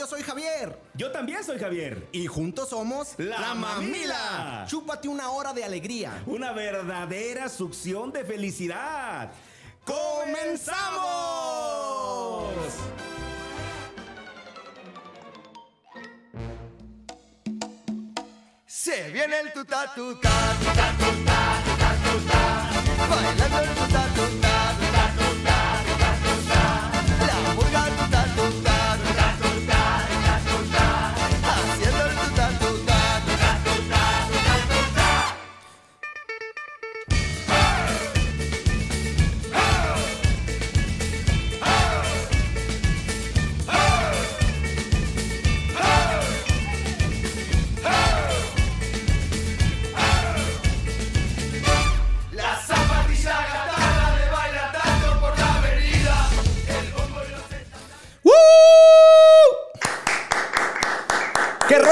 Yo soy Javier. Yo también soy Javier. Y juntos somos La Mamila. Chúpate una hora de alegría. Una verdadera succión de felicidad. ¡Comenzamos! Se viene el tuta tuta tuta tuta tuta tuta bailando el tuta tuta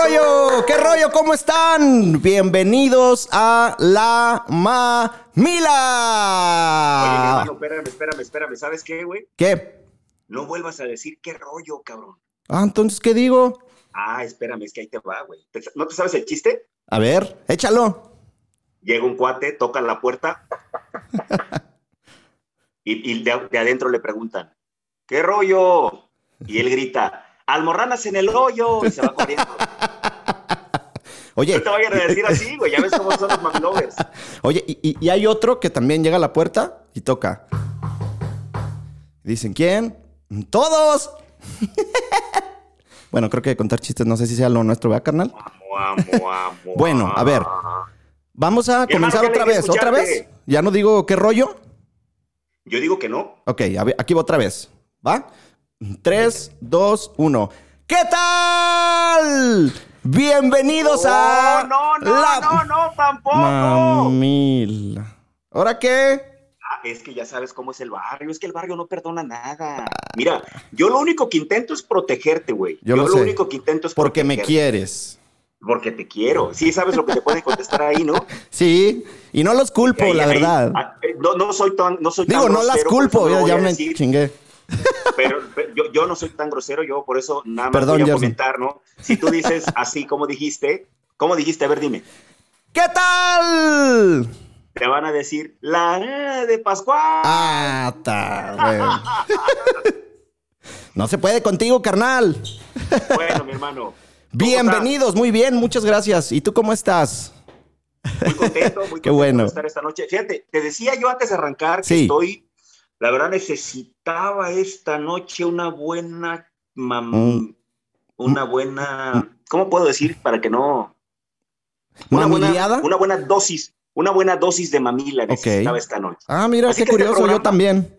rollo? ¿Qué rollo? ¿Cómo están? Bienvenidos a La Oye, mi Mamila. hermano, espérame, espérame, espérame. ¿Sabes qué, güey? ¿Qué? No vuelvas a decir qué rollo, cabrón. Ah, entonces, ¿qué digo? Ah, espérame, es que ahí te va, güey. ¿Te- ¿No te sabes el chiste? A ver, échalo. Llega un cuate, toca la puerta y, y de, de adentro le preguntan, ¿qué rollo? Y él grita, almorranas en el hoyo y se va corriendo. Oye, No te vayan a decir así, güey. Ya ves cómo son los mamilovers. Oye, y, y- y hay otro que también llega a la puerta y toca. Dicen, ¿quién? ¡Todos! bueno, creo que contar chistes no sé si sea lo nuestro, ¿verdad, carnal? Bueno, a ver. Vamos a comenzar otra vez, ¿otra vez? ¿Ya no digo qué rollo? Yo digo que no. Ok, a ver, aquí va otra vez. ¿Va? Tres, dos, uno. ¿Qué tal? Bienvenidos a... no, no, la no, no, tampoco. Mamila. ¿Ahora qué? Ah, es que ya sabes cómo es el barrio, es que el barrio no perdona nada. Mira, yo lo único que intento es protegerte, güey. Yo Yo, lo único que intento es Porque me quieres. Porque te quiero. Sí, sabes lo que te pueden contestar ahí, ¿no? Sí, y no los culpo, Ahí- la ahí- verdad. ah, eh, no, no soy tan, no soy tan Digo, no las culpo, ya, me decir, chingué. Pero, pero yo, yo no soy tan grosero, yo por eso nada más Perdón, voy a comentar, ¿no? Si tú dices así como dijiste, ¿cómo dijiste? A ver, dime. ¿Qué tal? Te van a decir la de Pascual. Ah, güey. No se puede contigo, carnal. Bueno, mi hermano. ¿cómo Bienvenidos, muy bien, muchas gracias. ¿Y tú cómo estás? Muy contento, muy Qué contento bueno. de estar esta noche. Fíjate, te decía yo antes de arrancar que Sí. estoy, la verdad necesitaba esta noche una buena, mam- una buena, ¿cómo puedo decir para que no? Una buena, una buena dosis, una buena dosis de mamila necesitaba esta noche. Ah, mira, Así qué este curioso, yo también.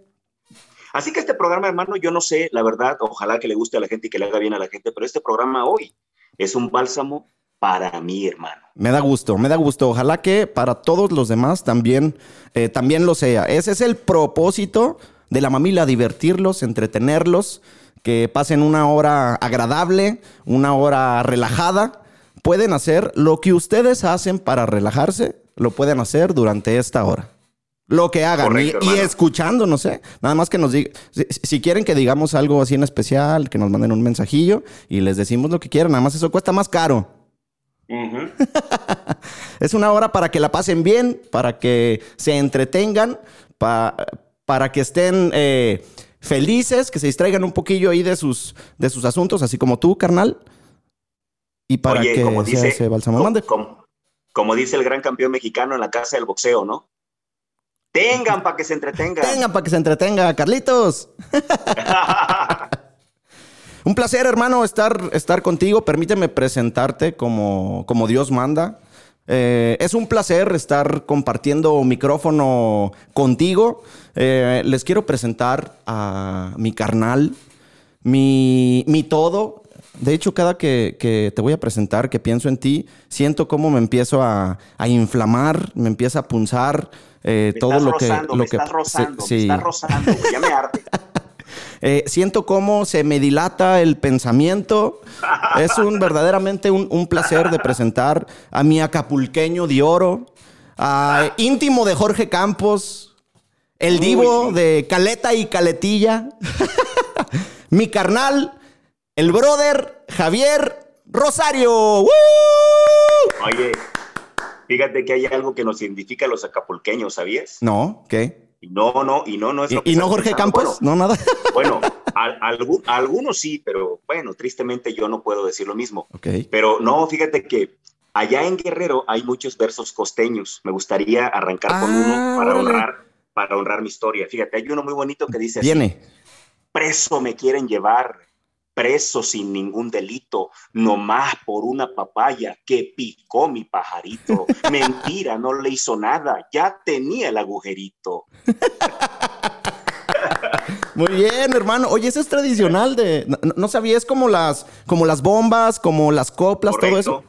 Así que este programa, hermano, yo no sé, la verdad, ojalá que le guste a la gente y que le haga bien a la gente, pero este programa hoy es un bálsamo para mí, hermano. Me da gusto, me da gusto. Ojalá que para todos los demás también, eh, también lo sea. Ese es el propósito de la mamila, divertirlos, entretenerlos, que pasen una hora agradable, una hora relajada. Pueden hacer lo que ustedes hacen para relajarse, lo pueden hacer durante esta hora. Lo que hagan. Correcto, y, y escuchando, no sé. Nada más que nos digan. Si, si quieren que digamos algo así en especial, que nos manden un mensajillo y les decimos lo que quieran. Nada más eso cuesta más caro. Es una hora para que la pasen bien, para que se entretengan, pa- para que estén eh, felices, que se distraigan un poquillo ahí de sus, de sus asuntos, así como tú, carnal. Y para Oye, que como sea dice, ese bálsamo. como, Mande. como- como dice el gran campeón mexicano en la casa del boxeo, ¿no? Tengan para que se entretengan. Tengan para que se entretenga, Carlitos. Un placer, hermano, estar, estar contigo. Permíteme presentarte como, como Dios manda. Eh, es un placer estar compartiendo micrófono contigo. Eh, les quiero presentar a mi carnal, mi, mi todo. De hecho, cada que, que te voy a presentar, que pienso en ti, siento cómo me empiezo a, a inflamar, me empieza a punzar eh, todo lo que... rozando, lo me que estás rozando, sí, me sí. estás rozando, ya me arde. Eh, siento cómo se me dilata el pensamiento. Es un verdaderamente un, un placer de presentar a mi acapulqueño de oro, a íntimo de Jorge Campos, el divo de Caleta y Caletilla, mi carnal, el brother Javier Rosario. ¡Woo! Oye, fíjate que hay algo que nos identifica a los acapulqueños, ¿sabías? No, ¿qué? No, no, y no, no es ¿Y, lo que y no Jorge pensando. Campos? No, nada. Bueno, bueno, al- algu- algunos sí, pero bueno, tristemente yo no puedo decir lo mismo. Pero no, fíjate que allá en Guerrero hay muchos versos costeños. Me gustaría arrancar con Ah, uno para órale. honrar, para honrar mi historia. Fíjate, hay uno muy bonito que dice Viene. preso me quieren llevar, preso sin ningún delito, nomás por una papaya que picó mi pajarito. Mentira, no le hizo nada, ya tenía el agujerito. Muy bien, hermano. Oye, eso es tradicional de. No, no sabía, es como las, como las bombas, como las coplas, todo eso.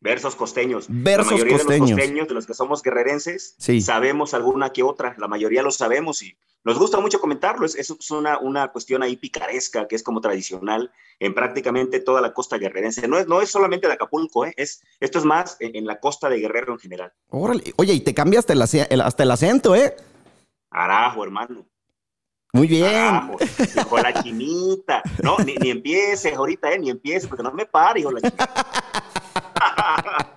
Versos costeños. Versos la mayoría costeños. de los costeños, de los que somos guerrerenses, Sí. sabemos alguna que otra. La mayoría lo sabemos y nos gusta mucho comentarlo. Es, es una, una cuestión ahí picaresca que es como tradicional en prácticamente toda la costa guerrerense. No es, no es solamente de Acapulco, ¿eh? es, esto es más en, en la costa de Guerrero en general. Órale. Oye, y te cambia hasta el, ace- el- hasta el acento, ¿eh? Arajo, hermano. Muy bien. Arajo. Hijo la chinita. No, ni, ni empieces ahorita, ¿eh? Ni empieces porque no me pare, hijo la chinita.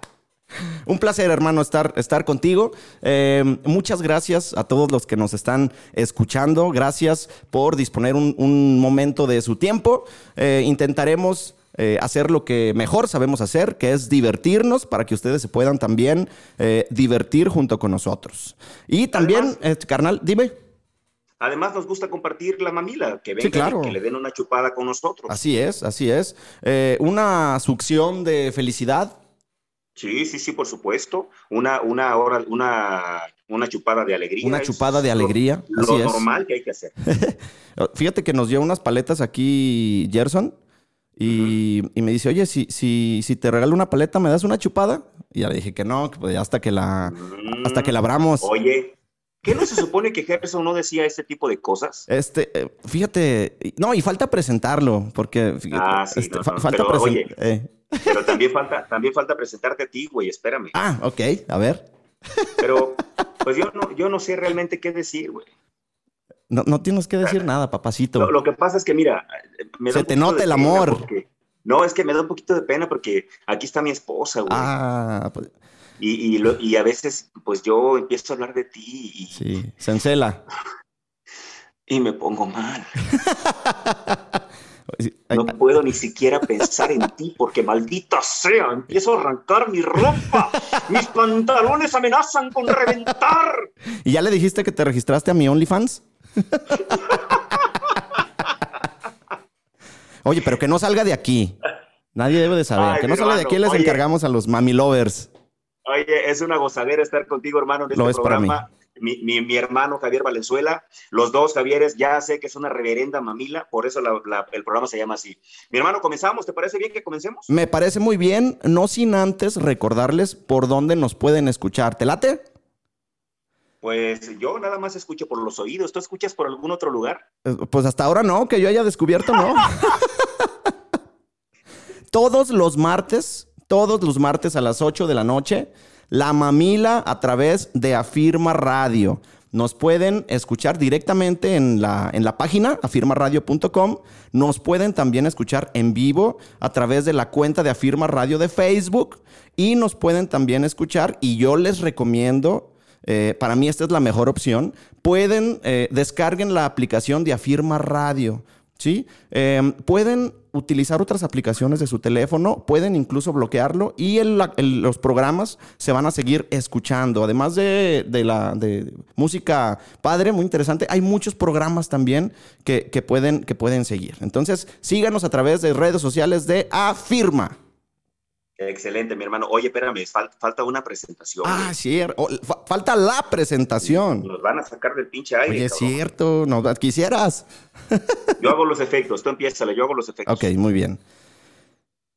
Un placer, hermano, estar, estar contigo. Eh, muchas gracias a todos los que nos están escuchando. Gracias por disponer un, un momento de su tiempo. Eh, intentaremos eh, hacer lo que mejor sabemos hacer, que es divertirnos para que ustedes se puedan también eh, divertir junto con nosotros. Y también, Además- eh, carnal, dime. Además, nos gusta compartir la mamila, que vengan Sí, claro. que le den una chupada con nosotros. Así es, así es. Una succión de felicidad. Sí, sí, sí, por supuesto. Una, una hora, una, una chupada de alegría. Una chupada de alegría, Lo, así lo es. normal que hay que hacer. Fíjate que nos dio unas paletas aquí Gerson y, y me dice, oye, si, si, si te regalo una paleta, ¿me das una chupada? Y ya le dije que no, que pues, hasta que la, hasta que la abramos. Mm, Oye, ¿qué no se supone que Gerson no decía este tipo de cosas? Este, eh, fíjate, no, y falta presentarlo, porque fíjate, Ah, sí, este, no, no, falta presentar. Pero también falta, también falta presentarte a ti, güey, espérame. Ah, ok, a ver. Pero, pues yo no, yo no sé realmente qué decir, güey. No, no tienes que decir nada, papacito. Lo, lo que pasa es que, mira, me da Se te nota el amor. porque- no, es que me da un poquito de pena porque aquí está mi esposa, güey. Ah, pues, Y, y, lo- y a veces, pues yo empiezo a hablar de ti y, sí, se encela. y me pongo mal. No puedo ni siquiera pensar en ti porque maldita sea, empiezo a arrancar mi ropa. Mis pantalones amenazan con reventar. ¿Y ya le dijiste que te registraste a mi OnlyFans? Oye, pero que no salga de aquí. Nadie debe de saber. Ay, que no salga de aquí les oye. encargamos a los mami lovers. Oye, es una gozadera estar contigo, hermano, en Lo este es para programa. Mi, mi- mi hermano Javier Valenzuela, los dos Javieres, ya sé que es una reverenda mamila, por eso la- la- el programa se llama así. Mi hermano, ¿comenzamos? ¿Te parece bien que comencemos? Me parece muy bien, no sin antes recordarles por dónde nos pueden escuchar. ¿Te late? Pues yo nada más escucho por los oídos. ¿Tú escuchas por algún otro lugar? Eh, Pues hasta ahora no, que yo haya descubierto, no. todos los martes, todos los martes a las 8 de la noche, la mamila a través de Afirma Radio. Nos pueden escuchar directamente en la, en la página afirmaradio.com. Nos pueden también escuchar en vivo a través de la cuenta de Afirma Radio de Facebook. Y nos pueden también escuchar, y yo les recomiendo eh, para mí esta es la mejor opción. Pueden, eh, descarguen la aplicación de Afirma Radio, ¿sí? Eh, pueden utilizar otras aplicaciones de su teléfono, pueden incluso bloquearlo y los programas se van a seguir escuchando. Además de, de la de música padre, muy interesante, hay muchos programas también que, que pueden, que pueden seguir. Entonces, síganos a través de redes sociales de Afirma. Excelente, mi hermano. Oye, espérame, fal- falta una presentación. Ah, cierto. Oh, fa- falta la presentación. Nos van a sacar del pinche aire. Oye, es cierto, no, quisieras. Yo hago los efectos, tú empieza, yo hago los efectos. Ok, muy bien.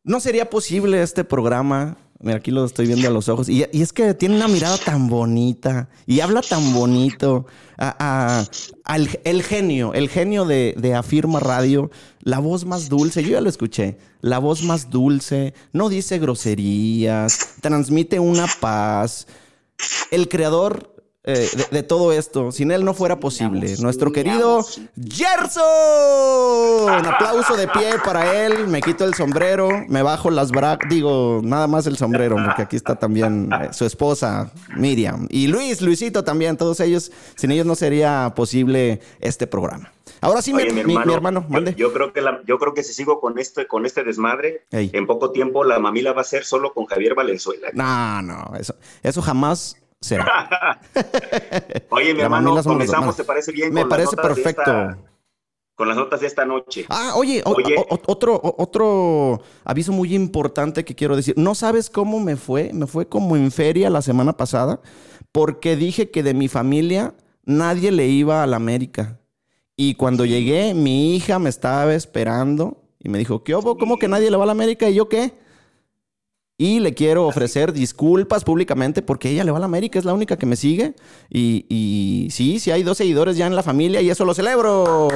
No sería posible este programa. Mira, aquí lo estoy viendo a los ojos. Y, es que tiene una mirada tan bonita y habla tan bonito. A- al, el genio, el genio de, de Afirma Radio, la voz más dulce. Yo ya lo escuché. La voz más dulce, no dice groserías, transmite una paz. El creador eh, de, de todo esto. Sin él no fuera posible. Nuestro querido. Gerson. Un aplauso de pie para él. Me quito el sombrero, me bajo las bra... Digo, nada más el sombrero, porque aquí está también eh, su esposa, Miriam. Y Luis, Luisito también. Todos ellos, sin ellos no sería posible este programa. Ahora sí, mi, Oye, mi- mi hermano, yo- mande. Yo, creo que la- yo creo que si sigo con este, con este desmadre, Ey. en poco tiempo la mamila va a ser solo con Javier Valenzuela. No, no, eso, eso jamás será. Oye, mi hermano, comenzamos. ¿te parece bien? Me con las parece de perfecto. esta- con las notas de esta noche. Ah, oye, Oye. o- otro, o- otro aviso muy importante que quiero decir. ¿No sabes cómo me fue? Me fue como en feria la semana pasada porque dije que de mi familia nadie le iba a la América. Y cuando llegué, mi hija me estaba esperando y me dijo, ¿qué hubo? ¿Cómo que nadie le va a la América? ¿Y yo qué? Y le quiero ofrecer disculpas públicamente porque ella le va a la América, es la única que me sigue. Y, y sí, sí hay dos seguidores ya en la familia y eso lo celebro.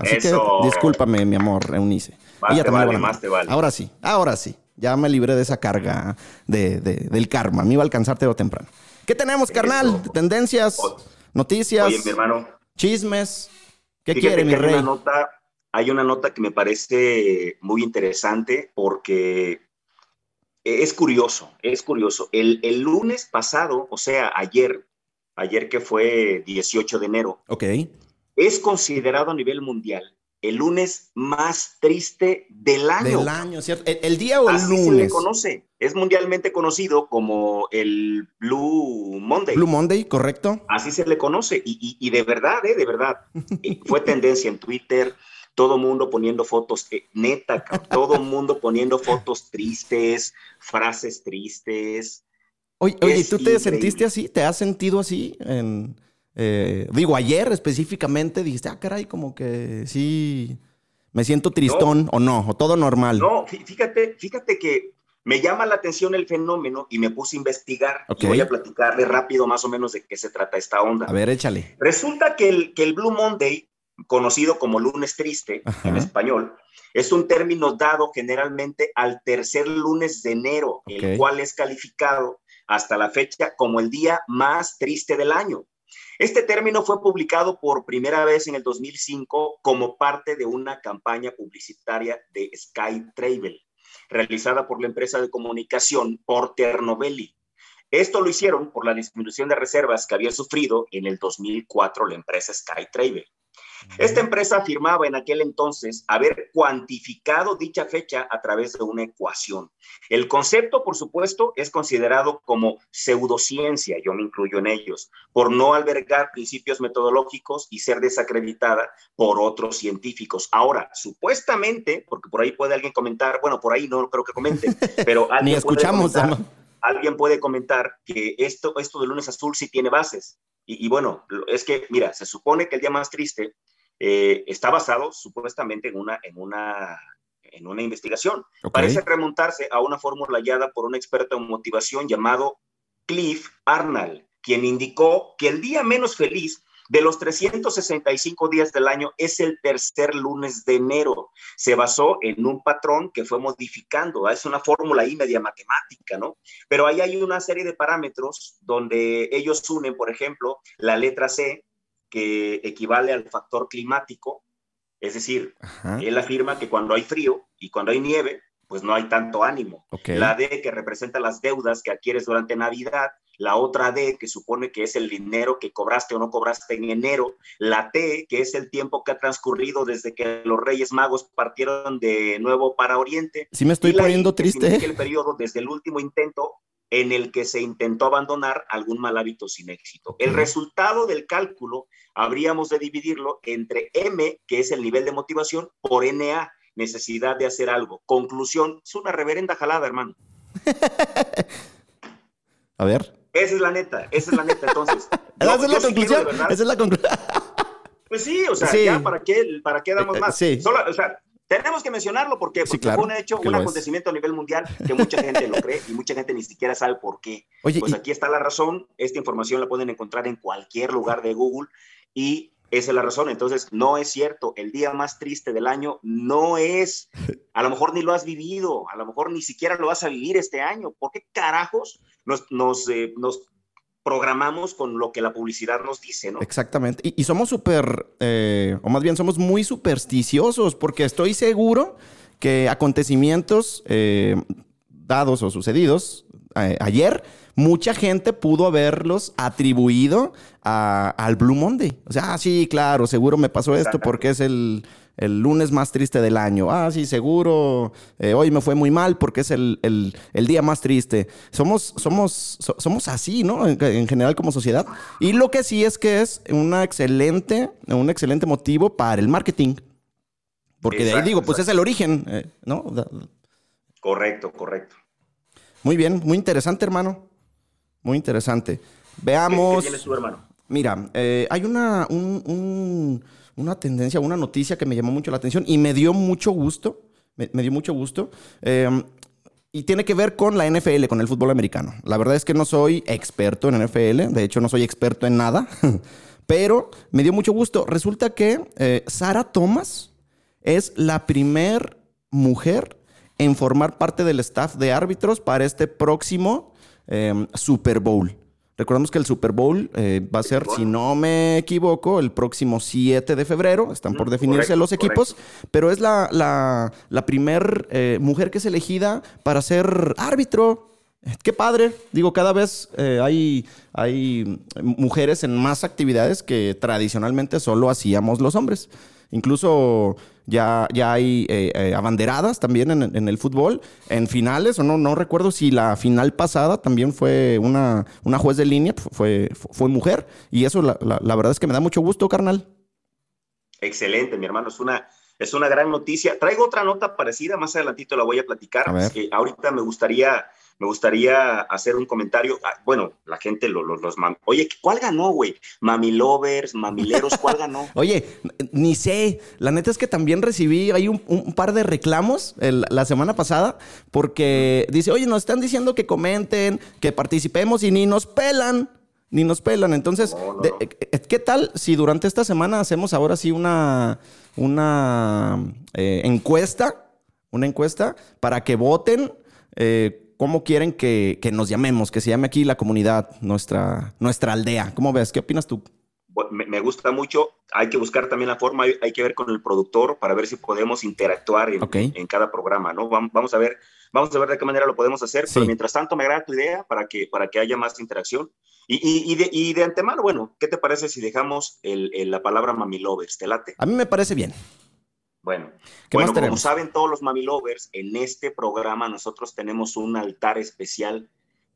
Así Eso. que discúlpame, mi amor, Eunice. Más te también le vale, más te vale. Ahora sí, ahora sí. Ya me libré de esa carga de, de- del karma. Me iba a alcanzar tarde o temprano. ¿Qué tenemos, carnal? Tendencias, noticias, Oye, mi hermano, chismes. ¿Qué quiere, mi hay rey? Una nota, hay una nota que me parece muy interesante porque es curioso, es curioso. El, el lunes pasado, o sea, ayer, ayer que fue 18 de enero, Ok. es considerado a nivel mundial el lunes más triste del año. Del año, ¿cierto? ¿El, el día o el Así se le lunes? conoce. Es mundialmente conocido como el Blue Monday. Blue Monday, ¿correcto? Así se le conoce. Y, y- y de verdad, ¿eh? De verdad. Fue tendencia en Twitter. Todo mundo poniendo fotos, eh, neta, todo mundo poniendo fotos tristes, frases tristes. Oye, oye, ¿tú te sentiste así? ¿Te has sentido así? En, eh, digo, ayer específicamente dijiste, ah, caray, como que sí, me siento tristón o no, o todo normal. No, fí- fíjate, fíjate que me llama la atención el fenómeno y me puse a investigar. Ok. Y voy a platicarle rápido más o menos de qué se trata esta onda. A ver, échale. Resulta que el, que el Blue Monday, conocido como lunes triste Ajá. en español, es un término dado generalmente al tercer lunes de enero, Ok. el cual es calificado hasta la fecha como el día más triste del año. Este término fue publicado por primera vez en el 2005 como parte de una campaña publicitaria de Sky Travel, realizada por la empresa de comunicación Porter Novelli. Esto lo hicieron por la disminución de reservas que había sufrido en el 2004 la empresa Sky Travel. Esta empresa afirmaba en aquel entonces haber cuantificado dicha fecha a través de una ecuación. El concepto, por supuesto, es considerado como pseudociencia, yo me incluyo en ellos, por no albergar principios metodológicos y ser desacreditada por otros científicos. Ahora, supuestamente, porque por ahí puede alguien comentar, bueno, por ahí no creo que comente, pero Ni alguien puede escuchamos. comentar- ¿no? alguien puede comentar que esto, esto de lunes azul sí tiene bases. Y, y bueno, es que, mira, se supone que el día más triste eh, está basado supuestamente en una, en una, en una investigación. Parece remontarse a una fórmula hallada por un experto en motivación llamado Cliff Arnold, quien indicó que el día menos feliz de los 365 días del año es el tercer lunes de enero. Se basó en un patrón que fue modificando. Es una fórmula ahí media matemática, ¿no? Pero ahí hay una serie de parámetros donde ellos unen, por ejemplo, la letra C, que equivale al factor climático, es decir, Ajá. él afirma que cuando hay frío y cuando hay nieve, pues no hay tanto ánimo. Ok. La D que representa las deudas que adquieres durante Navidad, la otra D que supone que es el dinero que cobraste o no cobraste en enero, la T que es el tiempo que ha transcurrido desde que los Reyes Magos partieron de nuevo para Oriente. Sí me estoy y la I, poniendo que triste. significa ¿eh? el periodo desde el último intento en el que se intentó abandonar algún mal hábito sin éxito. El resultado del cálculo habríamos de dividirlo entre M, que es el nivel de motivación, por NA, necesidad de hacer algo. Conclusión, es una reverenda jalada, hermano. A ver. Esa es la neta, esa es la neta. Entonces, yo- Esa es la conclusión. Esa es la conclusión. Pues sí, o sea, Sí. ya para qué, para qué damos Eh, eh, más. sí. Solo, o sea, tenemos que mencionarlo porque, Sí, porque claro, fue un hecho, un es. acontecimiento a nivel mundial que mucha gente lo cree y mucha gente ni siquiera sabe por qué. Oye, Pues y- aquí está la razón. Esta información la pueden encontrar en cualquier lugar de Google y esa es la razón. Entonces, no es cierto. El día más triste del año no es. A lo mejor ni lo has vivido, a lo mejor ni siquiera lo vas a vivir este año. ¿Por qué carajos nos, nos, eh, nos programamos con lo que la publicidad nos dice, ¿no? Exactamente. Y, y somos súper, eh, o más bien somos muy supersticiosos, porque estoy seguro que acontecimientos eh, dados o sucedidos eh, ayer, mucha gente pudo haberlos atribuido a- al Blue Monday. O sea, ah, sí, claro, seguro me pasó esto porque es el, el lunes más triste del año. Ah, sí, seguro eh, hoy me fue muy mal porque es el, el- el día más triste. Somos, somos, so- somos así, ¿no? En, en general como sociedad. Y lo que sí es que es una excelente, un excelente motivo para el marketing. Porque de ahí digo, pues exacto. es el origen, eh, ¿no? Correcto, correcto. Muy bien, muy interesante, hermano. Muy interesante. ¿Qué, Veamos. qué tienes tú, hermano? Mira, eh, hay una, un- un- una tendencia, una noticia que me llamó mucho la atención y me dio mucho gusto. Me, dio mucho gusto. eh, y tiene que ver con la NFL, con el fútbol americano. La verdad es que no soy experto en NFL, de hecho no soy experto en nada, pero me dio mucho gusto. Resulta que eh, Sarah Thomas es la primer mujer en formar parte del staff de árbitros para este próximo eh, Super Bowl. Recordemos que el Super Bowl eh, va a ser, si no me equivoco, el próximo 7 de febrero. Están por Mm, definirse correcto, los equipos, pero es la, la, la primer eh, mujer que es elegida para ser árbitro. Qué padre. Digo, cada vez eh, hay, hay mujeres en más actividades que tradicionalmente solo hacíamos los hombres. Incluso ya, ya hay eh, eh, abanderadas también en, en el fútbol, en finales, o no, no recuerdo si la final pasada también fue una, una juez de línea, fue, fue mujer, y eso la, la- la verdad es que me da mucho gusto, carnal. Excelente, mi hermano. Es una, es una gran noticia. Traigo otra nota parecida, más adelantito la voy a platicar. A que ahorita me gustaría, me gustaría hacer un comentario. Ah, bueno, la gente, lo- lo- los mam- Oye, ¿cuál ganó, güey? Mami Lovers, Mamileros, ¿cuál ganó? Oye, ni sé. La neta es que también recibí ahí un, un par de reclamos el- la semana pasada porque dice, oye, nos están diciendo que comenten, que participemos y ni nos pelan. Ni nos pelan. Entonces, No, no, de- no. eh, eh, ¿qué tal si durante esta semana hacemos ahora sí una, una eh, encuesta? Una encuesta para que voten eh, cómo quieren que, que nos llamemos, que se llame aquí la comunidad, nuestra, nuestra aldea. ¿Cómo ves? ¿Qué opinas tú? Me, gusta mucho. Hay que buscar también la forma, hay, que ver con el productor para ver si podemos interactuar en, Ok. en cada programa, ¿no? Vam- Vamos a ver, vamos a ver de qué manera lo podemos hacer. Sí. Pero mientras tanto, me agrada tu idea para que, para que haya más interacción. Y, y- y de, y de antemano, bueno, ¿qué te parece si dejamos el- el- la palabra mami lovers? ¿Te late? A mí me parece bien. Bueno, ¿Qué bueno como saben todos los mami lovers, en este programa nosotros tenemos un altar especial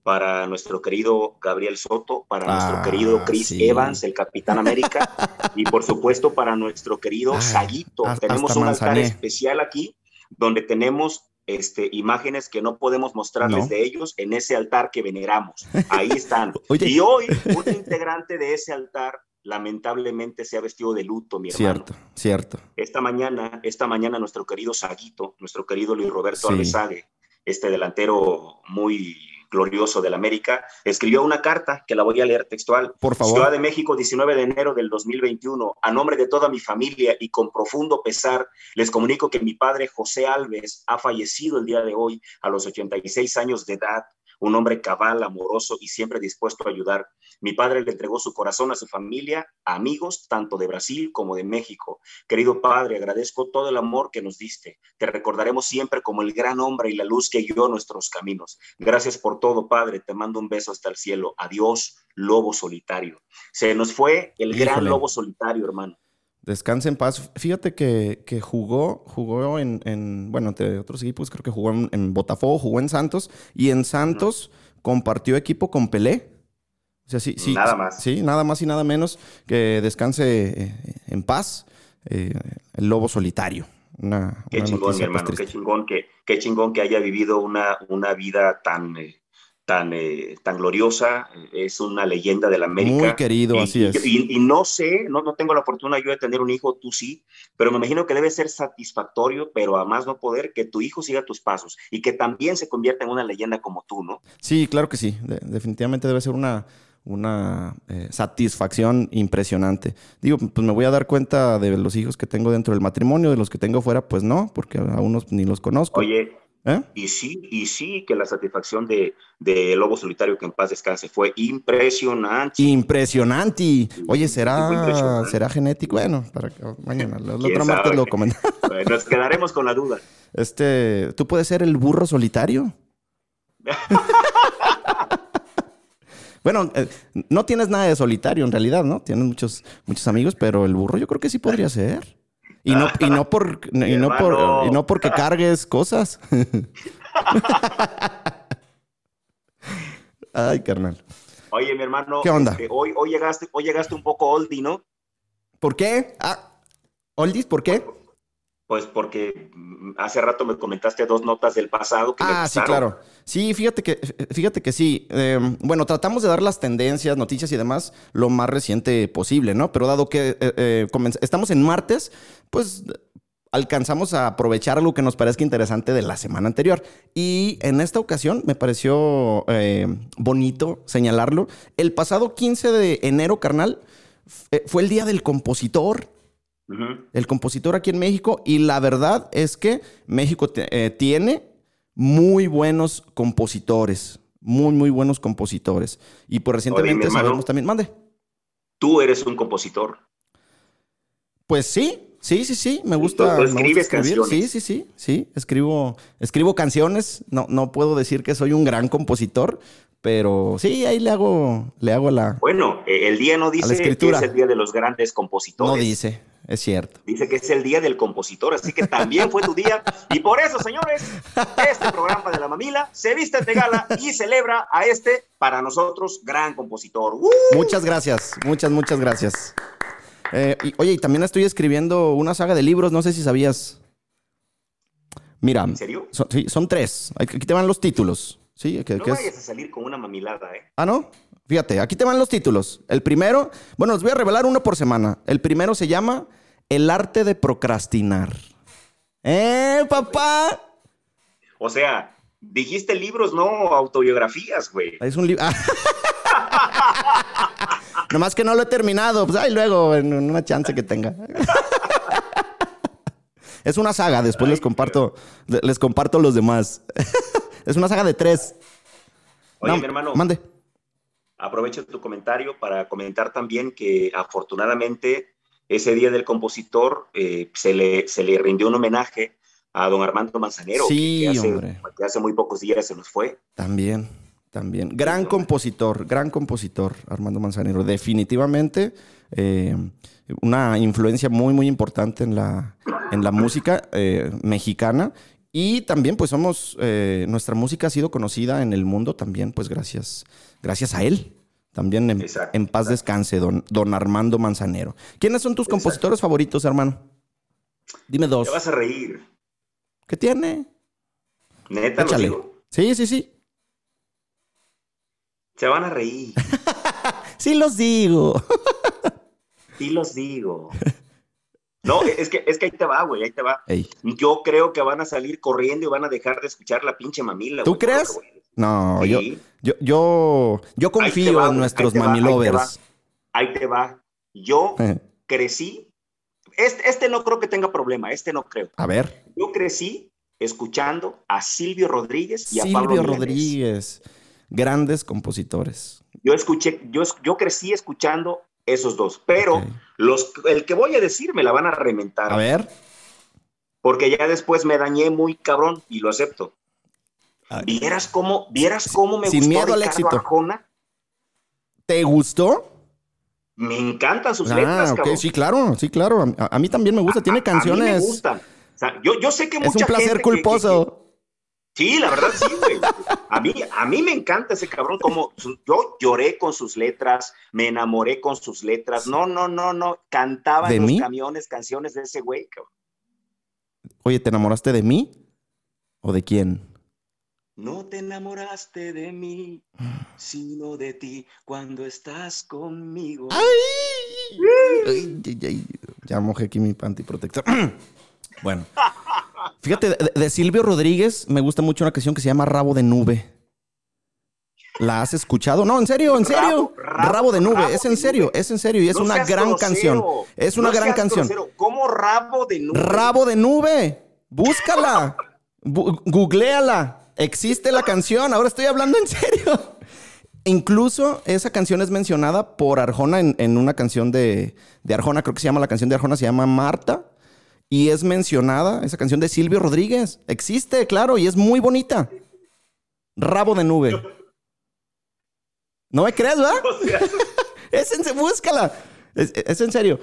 para nuestro querido Gabriel Soto, para nuestro Ah, querido Chris sí. Evans, el Capitán América, y por supuesto para nuestro querido Ay, Saguito. tenemos un altar manzané. especial aquí donde tenemos este, imágenes que no podemos mostrarles No. de ellos en ese altar que veneramos. Ahí están. Oye. Y hoy un integrante de ese altar lamentablemente se ha vestido de luto, mi hermano. Cierto, cierto. Esta mañana, esta mañana nuestro querido Saguito, nuestro querido Luis Roberto Sí. Alvesague, este delantero muy glorioso del América, escribió una carta que la voy a leer textual. Por favor. Ciudad de México, 19 de enero del 2021. A nombre de toda mi familia y con profundo pesar, les comunico que mi padre José Alves ha fallecido el día de hoy a los 86 años de edad. Un hombre cabal, amoroso y siempre dispuesto a ayudar. Mi padre le entregó su corazón a su familia, a amigos, tanto de Brasil como de México. Querido Padre, agradezco todo el amor que nos diste. Te recordaremos siempre como el gran hombre y la luz que guió nuestros caminos. Gracias por todo, Padre. Te mando un beso hasta el cielo. Adiós, lobo solitario. Se nos fue el gran lobo solitario, hermano. Descanse en paz. Fíjate que, que jugó, jugó en, en, bueno, entre otros equipos, creo que jugó en, en Botafogo, jugó en Santos, y en Santos compartió equipo con Pelé. O sea, sí, sí. Nada más. Sí, nada más y nada menos que descanse eh, en paz eh, el lobo solitario. Una, Qué una chingón, mi noticia, hermano. pues, Qué chingón que, qué chingón que haya vivido una, una vida tan, eh, tan, eh, tan gloriosa. Es una leyenda de la América. Muy querido, Y- así y, es. Y, y no sé, no, no tengo la fortuna yo de tener un hijo, tú sí, pero me imagino que debe ser satisfactorio, pero a más no poder, que tu hijo siga tus pasos y que también se convierta en una leyenda como tú, ¿no? Sí, claro que sí. De- definitivamente debe ser una, una eh, satisfacción impresionante. Digo, pues me voy a dar cuenta de los hijos que tengo dentro del matrimonio, de los que tengo fuera, pues no, porque a unos ni los conozco. Oye, ¿Eh? Y sí, y sí, que la satisfacción de, de Lobo Solitario, que en paz descanse, fue impresionante. Impresionante. Oye, ¿será, impresionante. ¿será genético? Bueno, para que mañana, ¿Quién otra martes lo comentamos. Nos quedaremos con la duda. Este, ¿tú puedes ser el burro solitario? bueno, eh, no tienes nada de solitario en realidad, ¿no? Tienes muchos, muchos amigos, pero el burro yo creo que sí podría ser. Y no, y no por, y no por, y no porque cargues cosas. Ay, carnal. Oye, mi hermano, ¿Qué onda? este, hoy, hoy, llegaste, hoy llegaste un poco oldie, ¿no? ¿Por qué? Ah, Oldies, ¿por qué? Pues porque mm, hace rato me comentaste dos notas del pasado que me Ah, sí, claro. Sí, fíjate que, fíjate que sí. Eh, bueno, tratamos de dar las tendencias, noticias y demás lo más reciente posible, ¿no? Pero dado que eh, eh, estamos en martes, pues alcanzamos a aprovechar algo que nos parezca interesante de la semana anterior. Y en esta ocasión me pareció eh, bonito señalarlo. El pasado 15 de enero, carnal, eh, fue el día del compositor El compositor aquí en México y la verdad es que México eh, tiene muy buenos compositores, muy, muy buenos compositores. Y pues recientemente Oye, hermano. sabemos también, mande. Tú eres un compositor. Pues sí, sí, sí, sí, me gusta, me canciones. Sí, sí, sí, sí, escribo, escribo canciones. No, no puedo decir que soy un gran compositor, pero sí, ahí le hago, le hago la... Bueno, eh, el día no dice que es el día de los grandes compositores. No dice, es cierto. Dice que es el día del compositor, así que también fue tu día. Y por eso, señores, este programa de la mamila se viste de gala y celebra a este, para nosotros, gran compositor. ¡Uh! Muchas gracias, muchas, muchas gracias. Eh, y, oye, y también estoy escribiendo una saga de libros, no sé si sabías. Mira, ¿En serio? son, sí, son tres. Aquí te van los títulos. Sí, que, No que es- vayas a salir con una mamilada, ¿eh? Ah, ¿no? Fíjate, aquí te van los títulos. El primero, bueno, les voy a revelar uno por semana. El primero se llama El arte de procrastinar. ¡Eh, papá! O sea, dijiste libros, no autobiografías, güey. Es un libro. Nomás que no lo he terminado. Pues ahí luego, en una chance que tenga. es una saga, después les comparto, les comparto los demás. es una saga de tres. Oye, No, mi hermano, Mande. Aprovecho tu comentario para comentar también que afortunadamente ese día del compositor eh, se, le, se le rindió un homenaje a don Armando Manzanero, Sí, que, hace, hombre. que hace muy pocos días se nos fue. También, también. Gran hombre. compositor, gran compositor, Armando Manzanero. Definitivamente eh, una influencia muy, muy importante en la, en la música eh, mexicana. Y también, pues, somos, eh, nuestra música ha sido conocida en el mundo también, pues, gracias, gracias a él. También en, Exacto, en paz exacto. descanse, don, don Armando Manzanero. ¿Quiénes son tus Exacto. compositores favoritos, hermano? Dime dos. Te vas a reír. ¿Qué tiene? Neta, lo Échale. digo. Sí, sí, sí. Se van a reír. Sí los digo. Sí los digo. No, es que, es que ahí te va, güey, ahí te va. Ey. Yo creo que van a salir corriendo y van a dejar de escuchar la pinche mamila. ¿Tú güey, crees? No, Sí. yo, yo, yo, confío va, en nuestros ahí mamilovers. Ahí te va. Yo Eh, crecí. Este, este no creo que tenga problema, este no creo. A ver, Yo crecí escuchando a Silvio Rodríguez y a Pablo Silvio. Rodríguez, grandes compositores. Yo escuché, yo, yo crecí escuchando esos dos, pero los, el que voy a decir me la van a reventar. A ver, Porque ya después me dañé muy cabrón y lo acepto. ¿Vieras cómo, vieras cómo me Sin gustó miedo al éxito. Arjona? ¿te gustó? Me encantan sus letras, Ah, ok, cabrón. sí, claro, sí, claro. A, a mí también me gusta. Tiene A- a mí me canciones. gustan. O sea, yo, yo sé que Es mucha un placer gente que- que- culposo. que- Sí, la verdad sí, güey. A mí, a mí me encanta ese cabrón, como yo lloré con sus letras, me enamoré con sus letras. No, no, no, no. Cantaba ¿De en los mí? camiones canciones de ese güey, cabrón. Oye, ¿te enamoraste de mí? ¿O de quién? No te enamoraste de mí, sino de ti cuando estás conmigo. ¡Ay! Ay, ay, ay. Ya mojé aquí mi panty protector. bueno. Fíjate, de, de Silvio Rodríguez me gusta mucho una canción que se llama Rabo de Nube. ¿La has escuchado? No, en serio, en serio. Rabo, rabo, Rabo de Nube, rabo es en serio, nube. es en serio. Y es No una gran grosero. canción. Es una No gran canción. grosero. ¿Cómo rabo de nube? Rabo de Nube. Búscala. Googleala. Existe la canción. Ahora estoy hablando en serio. Incluso esa canción es mencionada por Arjona en, en una canción de, de Arjona. Creo que se llama la canción de Arjona, se llama Marta. Y es mencionada esa canción de Silvio Rodríguez. Existe, claro, y es muy bonita. Rabo de nube. ¿No me crees, verdad? O sea, Es en búscala. Es, es en serio.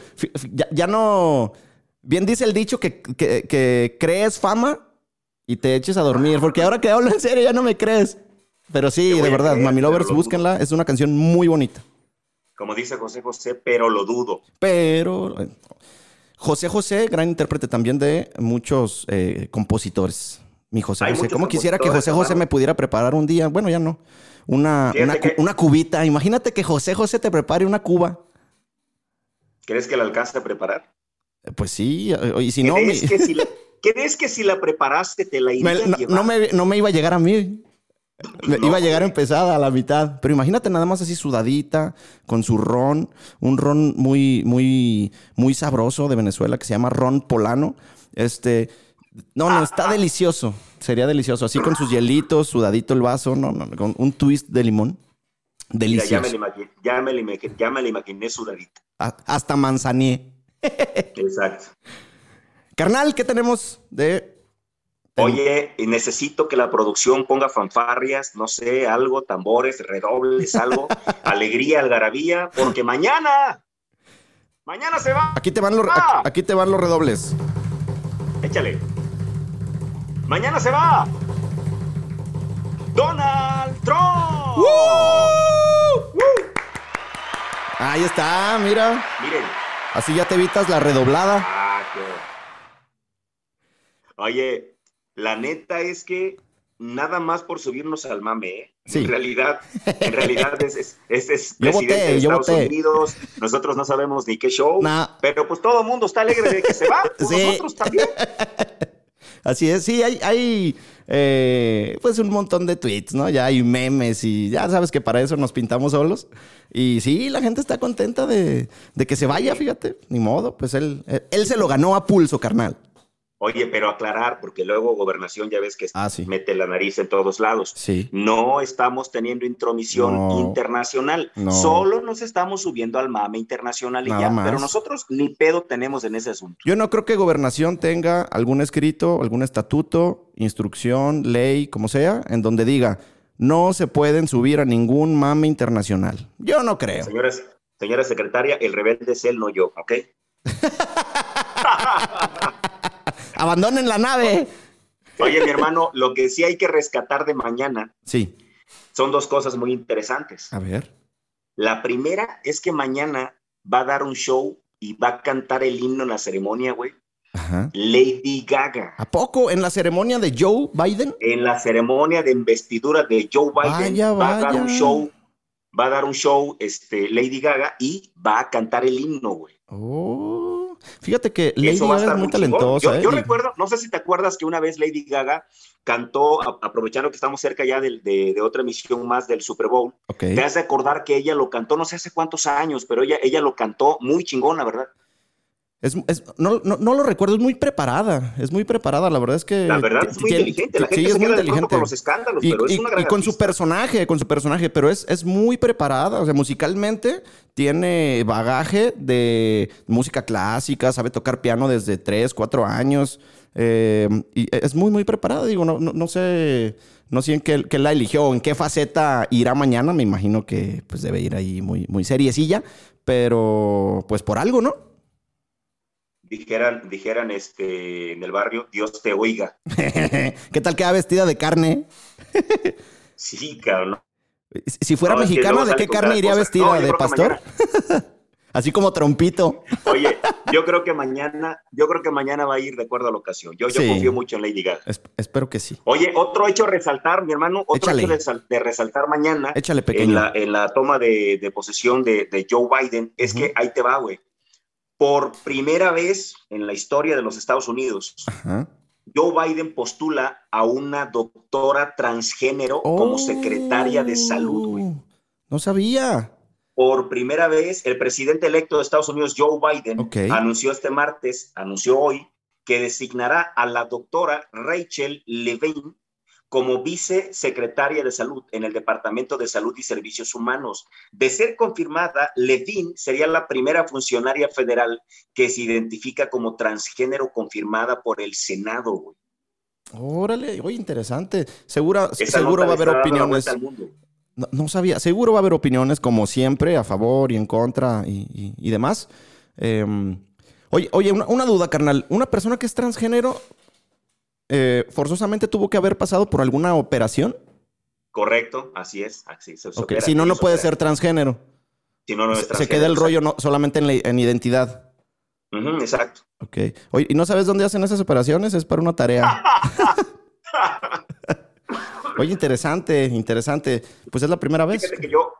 Ya, ya no. Bien dice el dicho que, que- que crees fama y te eches a dormir. Porque ahora que hablo en serio ya no me crees. Pero sí, de verdad, creer, Mami pero Lovers, lo búsquenla. Es una canción muy bonita. como dice José José, pero lo dudo. Pero. José José, gran intérprete también de muchos eh, compositores. Mi José Hay José. ¿Cómo quisiera que José José me pudiera preparar un día? Bueno, ya no. Una, una, que- una cubita. Imagínate que José José te prepare una cuba. ¿Crees que la alcanza a preparar? Pues sí, y si no, ¿Crees, mi- que si la, ¿Crees que si la preparaste te la me- iría a no, llevar? no me, no me iba a llegar a mí. No, iba a llegar empezada a la mitad. Pero imagínate nada más así sudadita, con su ron, un ron muy, muy, muy sabroso de Venezuela que se llama ron polano. Este, no, no, está delicioso. Sería delicioso. Así con sus hielitos, sudadito el vaso, no, no, con un twist de limón. Mira, ya me, Delicioso. imaginé, ya, me imaginé, ya me imaginé sudadita. A- Hasta manzané. Exacto. Carnal, ¿qué tenemos de Oye, necesito que la producción ponga fanfarrias, no sé, algo, tambores, redobles, algo, alegría, algarabía, porque mañana, mañana se va. Aquí te van los, Ah. aquí te van los redobles. Échale. Mañana se va. Donald Trump. Ahí está, mira. Miren. Así ya te evitas la redoblada. Ah, qué- Oye, la neta es que nada más por subirnos al mame, ¿eh? Sí. En realidad, en realidad es, es, es- es presidente voté, de Estados. Unidos, nosotros no sabemos ni qué show, Nah. pero pues todo el mundo está alegre de que se va, pues Sí. nosotros también. Así es, sí, hay, hay eh, pues un montón de tweets, ¿no? Ya hay memes y ya sabes que para eso nos pintamos solos. Y sí, la gente está contenta de, de que se vaya, fíjate. Ni modo, pues él, él, él se lo ganó a pulso, carnal. Oye, pero aclarar, porque luego gobernación ya ves que Ah, sí. mete la nariz en todos lados. Sí. No estamos teniendo intromisión No. internacional. No. Solo nos estamos subiendo al mame internacional y Nada ya. más. Pero nosotros ni pedo tenemos en ese asunto. Yo no creo que gobernación tenga algún escrito, algún estatuto, instrucción, ley, como sea, en donde diga no se pueden subir a ningún mame internacional. Yo no creo. Señoras, señora secretaria, el rebelde es él, no yo, ¿ok? Abandonen la nave. Oye, mi hermano, lo que sí hay que rescatar de mañana Sí. son dos cosas muy interesantes. A ver. La primera es que mañana va a dar un show y va a cantar el himno en la ceremonia, güey. Ajá. Lady Gaga. ¿A poco en la ceremonia de Joe Biden? En la ceremonia de investidura de Joe Biden Vaya, va a dar vaya. un show, va a dar un show, este, Lady Gaga y va a cantar el himno, güey. Oh, fíjate que Lady Eso va a Gaga estar es muy talentosa. Yo, ¿eh? yo Y- recuerdo, no sé si te acuerdas que una vez Lady Gaga cantó, a- aprovechando que estamos cerca ya de, de otra emisión más del Super Bowl, te has de acordar que ella lo cantó, no sé hace cuántos años, pero ella, ella lo cantó muy chingón, la verdad. Es, es- no, no, no lo recuerdo, es muy preparada. Es muy preparada, la verdad es que. La verdad es muy inteligente, la sí, gente es se muy inteligente. con los escándalos, Y, pero es una gran y con su personaje, con su personaje, pero es, es muy preparada, o sea, musicalmente tiene bagaje de música clásica, sabe tocar piano desde 3, 4 años, eh, y es muy, muy preparada, digo, no, no, no sé, no sé en qué, qué la eligió, en qué faceta irá mañana, me imagino que pues debe ir ahí muy, muy seriecilla, pero pues por algo, ¿no? Dijeran, dijeran este, en el barrio, Dios te oiga. ¿Qué tal queda vestida de carne? Sí, cabrón. Si fuera No, es que mexicana, luego ¿de qué carne iría vestida? No, ¿De pastor? Así como trompito. Oye, yo creo que mañana, yo creo que mañana va a ir de acuerdo a la ocasión. Yo, yo confío mucho en Lady Gaga. Es- espero que sí. Oye, otro hecho resaltar, mi hermano, otro Échale. hecho de, sal- de resaltar mañana Échale en pequeño. la, en la toma de, de posesión de, de Joe Biden es que ahí te va, güey. Por primera vez en la historia de los Estados Unidos, Ajá. Joe Biden postula a una doctora transgénero como secretaria de salud. Oh, No sabía. Por primera vez, el presidente electo de Estados Unidos, Joe Biden, anunció este martes, anunció hoy, que designará a la doctora Rachel Levine como vicesecretaria de salud en el Departamento de Salud y Servicios Humanos. De ser confirmada, Levine sería la primera funcionaria federal que se identifica como transgénero confirmada por el Senado. Órale, oye, interesante. Segura, Esa seguro va a haber opiniones. No, no sabía. Seguro va a haber opiniones, como siempre, a favor y en contra y, y- y demás. Eh, oye, oye una, una duda, carnal. Una persona que es transgénero, eh, forzosamente tuvo que haber pasado por alguna operación. Correcto, así es. Así se, opera, Si no, no puede opera. ser transgénero. Si no, no es Se, se transgénero, queda el rollo no, solamente en, la- en identidad. Exacto. Ok. Oye, ¿y no sabes dónde hacen esas operaciones? Es para una tarea. Oye, interesante, interesante. Pues es la primera vez. Fíjate que yo,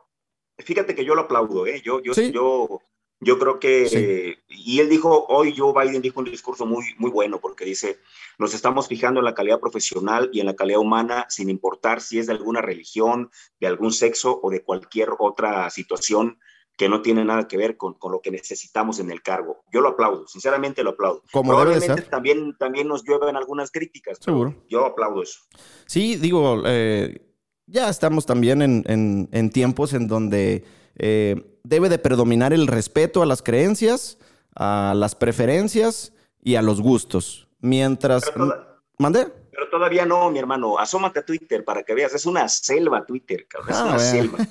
fíjate que yo lo aplaudo, ¿eh? Yo, yo, Sí. yo, yo creo que, Sí. eh, y él dijo, hoy Joe Biden dijo un discurso muy, muy bueno, porque dice, nos estamos fijando en la calidad profesional y en la calidad humana, sin importar si es de alguna religión, de algún sexo o de cualquier otra situación que no tiene nada que ver con, con lo que necesitamos en el cargo. Yo lo aplaudo, sinceramente lo aplaudo. Como debe Probablemente ser. También, también nos llueven algunas críticas. Seguro. Yo aplaudo eso. Sí, digo, eh, ya estamos también en, en- en tiempos en donde eh, debe de predominar el respeto a las creencias, a las preferencias y a los gustos. Mientras... Pero toda- ¿Mandé? Pero todavía no, mi hermano. Asómate a Twitter para que veas. Es una selva Twitter, cabrón. Es Ah, una bueno. selva.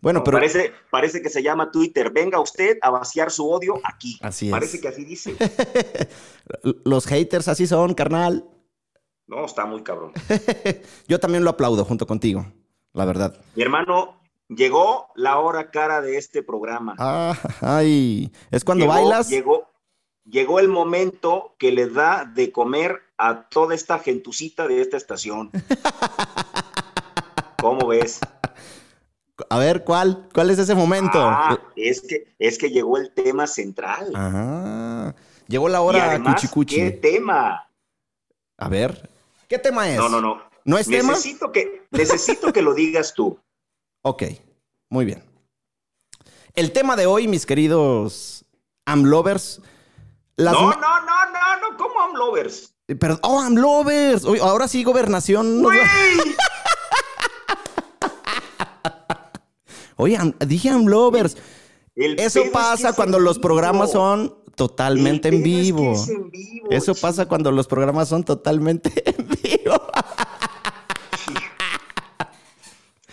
Bueno, No, pero... parece, parece que se llama Twitter. Venga usted a vaciar su odio aquí. Así es. Parece que así dice. Los haters así son, carnal. No, está muy cabrón. Yo también lo aplaudo junto contigo, la verdad. Mi hermano, llegó la hora cara de este programa. Ah, ay, es cuando Llegó- bailas. Llegó, llegó el momento que le da de comer a toda esta gentucita de esta estación. ¿Cómo ves? A ver, ¿cuál? ¿Cuál es ese momento? Ah, es que, es que llegó el tema central. Ah, llegó la y hora además, cuchicuchi. ¿qué tema? A ver, ¿qué tema es? No, no, no. ¿No es tema? Necesito que, necesito que lo digas tú. Ok, muy bien. El tema de hoy, mis queridos Amlovers. Las No, no, no, no, no, ¿cómo Amlovers? Perdón, oh, Amlovers. Ahora sí, gobernación. nos. Oye, am- dije Amlovers. El Eso pedo es que pasa cuando los programas vivo. son totalmente en pedo es que vivo. es en vivo, Eso chico. pasa cuando los programas son totalmente en vivo.